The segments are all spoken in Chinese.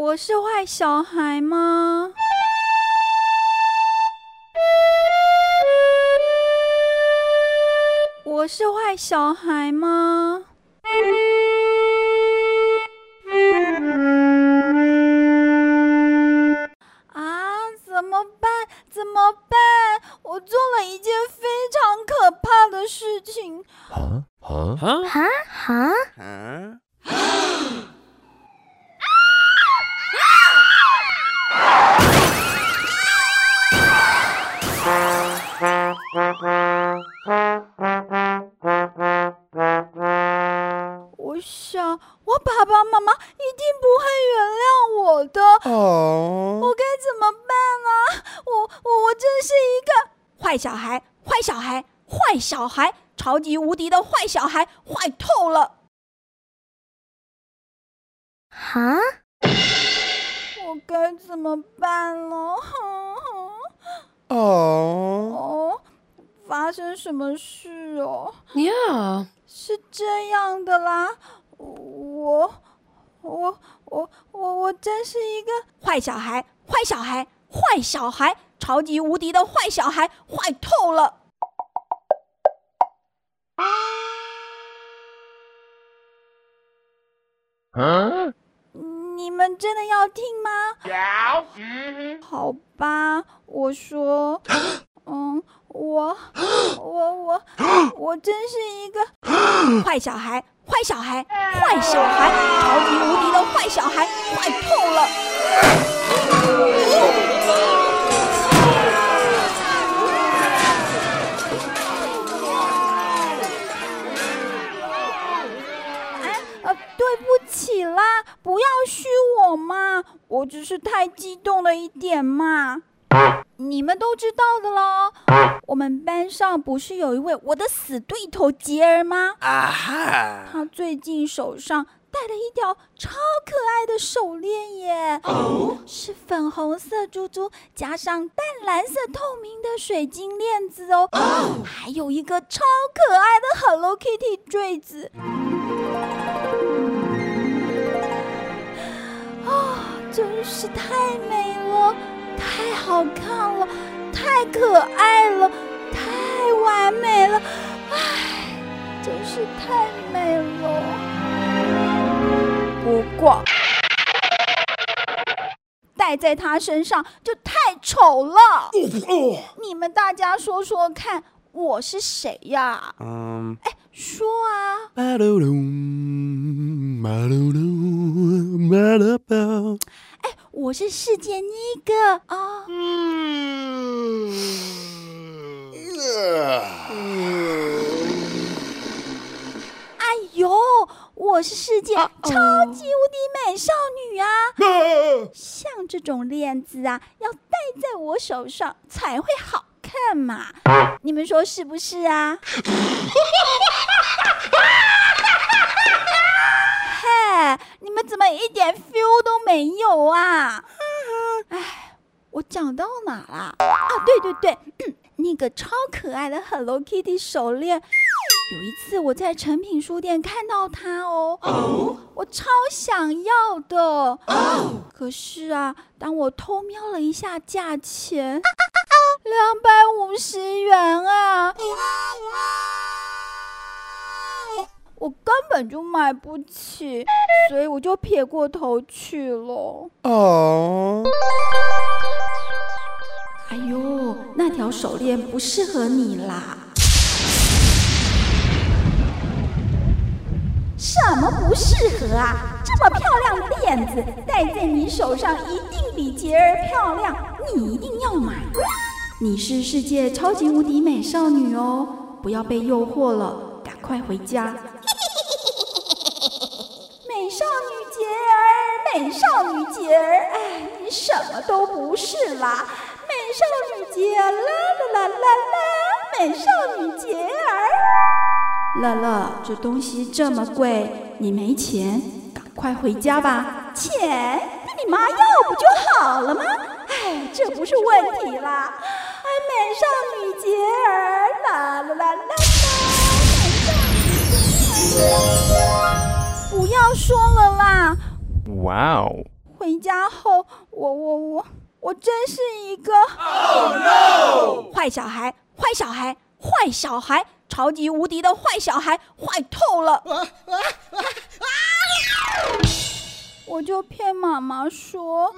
我是坏小孩吗？我是坏小孩吗？小孩，坏小孩，超级无敌的坏小孩，坏透了！啊，我该怎么办呢？哦，哦，发生什么事哦？呀，是这样的啦，我我我我我真是一个坏小孩，坏小孩，坏小孩，超级无敌的坏小孩，坏透了！啊！你们真的要听吗？好吧，我说，嗯，我我我我真是一个坏小孩，坏小孩，坏小孩，超级无敌的坏小孩，坏透了！只是太激动了一点嘛。你们都知道的喽，我们班上不是有一位我的死对头杰儿吗？啊哈！他最近手上戴了一条超可爱的手链耶，是粉红色珠珠加上淡蓝色透明的水晶链子哦，还有一个超可爱的 Hello Kitty 坠子。是太美了，太好看了，太可爱了，太完美了，唉，真是太美了。不过戴在他身上就太丑了。你们大家说说看，我是谁呀？嗯，说啊！马噜噜，马噜噜，马噜噜。我是世界第一个啊！哎呦，我是世界超级无敌美少女啊！像这种链子啊，要戴在我手上才会好看嘛！你们说是不是啊？嘿，你们怎么一点 feel 都没有啊？讲到哪啦？啊，对对对，那个超可爱的 Hello Kitty 手链。有一次我在诚品书店看到它哦，我超想要的。可是啊，当我偷瞄了一下价钱，两百五十元啊！我根本就买不起，所以我就撇过头去了。哦，手链不适合你啦。什么不适合啊？这么漂亮的链子戴在你手上，一定比杰儿漂亮，你一定要买。你是世界超级无敌美少女哦，不要被诱惑了，赶快回家。美少女杰儿，美少女杰儿，哎，你什么都不是啦！美少女杰儿，啦啦啦啦啦，美少女杰儿。乐乐，这东西这么贵，你没钱，赶快回家吧。钱，跟你妈要不就好了吗？哎，这不是问题啦。哎，美少女杰儿，啦啦啦啦啦，美少女杰儿。不要说了啦，哇哦！回家后，我我我我真是一个坏小孩，坏小孩，坏小孩，超级无敌的坏小孩，坏透了！我就骗妈妈说。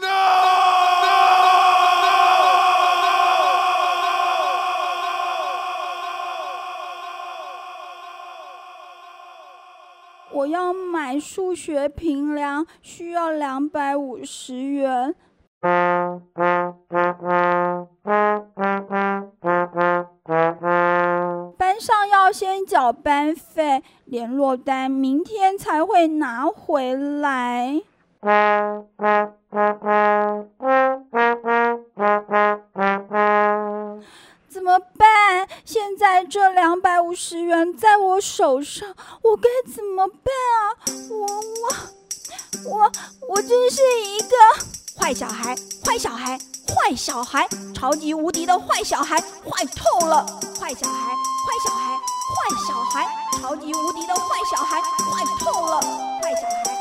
我要买数学平量，需要两百五十元。班上要先缴班费，联络单明天才会拿回来。怎么办？现在这两百五十元在我手上，我该怎么办啊？我我我我真是一个坏小孩，坏小孩，坏小孩，超级无敌的坏小孩，坏透了！坏小孩，坏小孩，坏小孩，超级无敌的坏小孩，坏透了！坏小孩，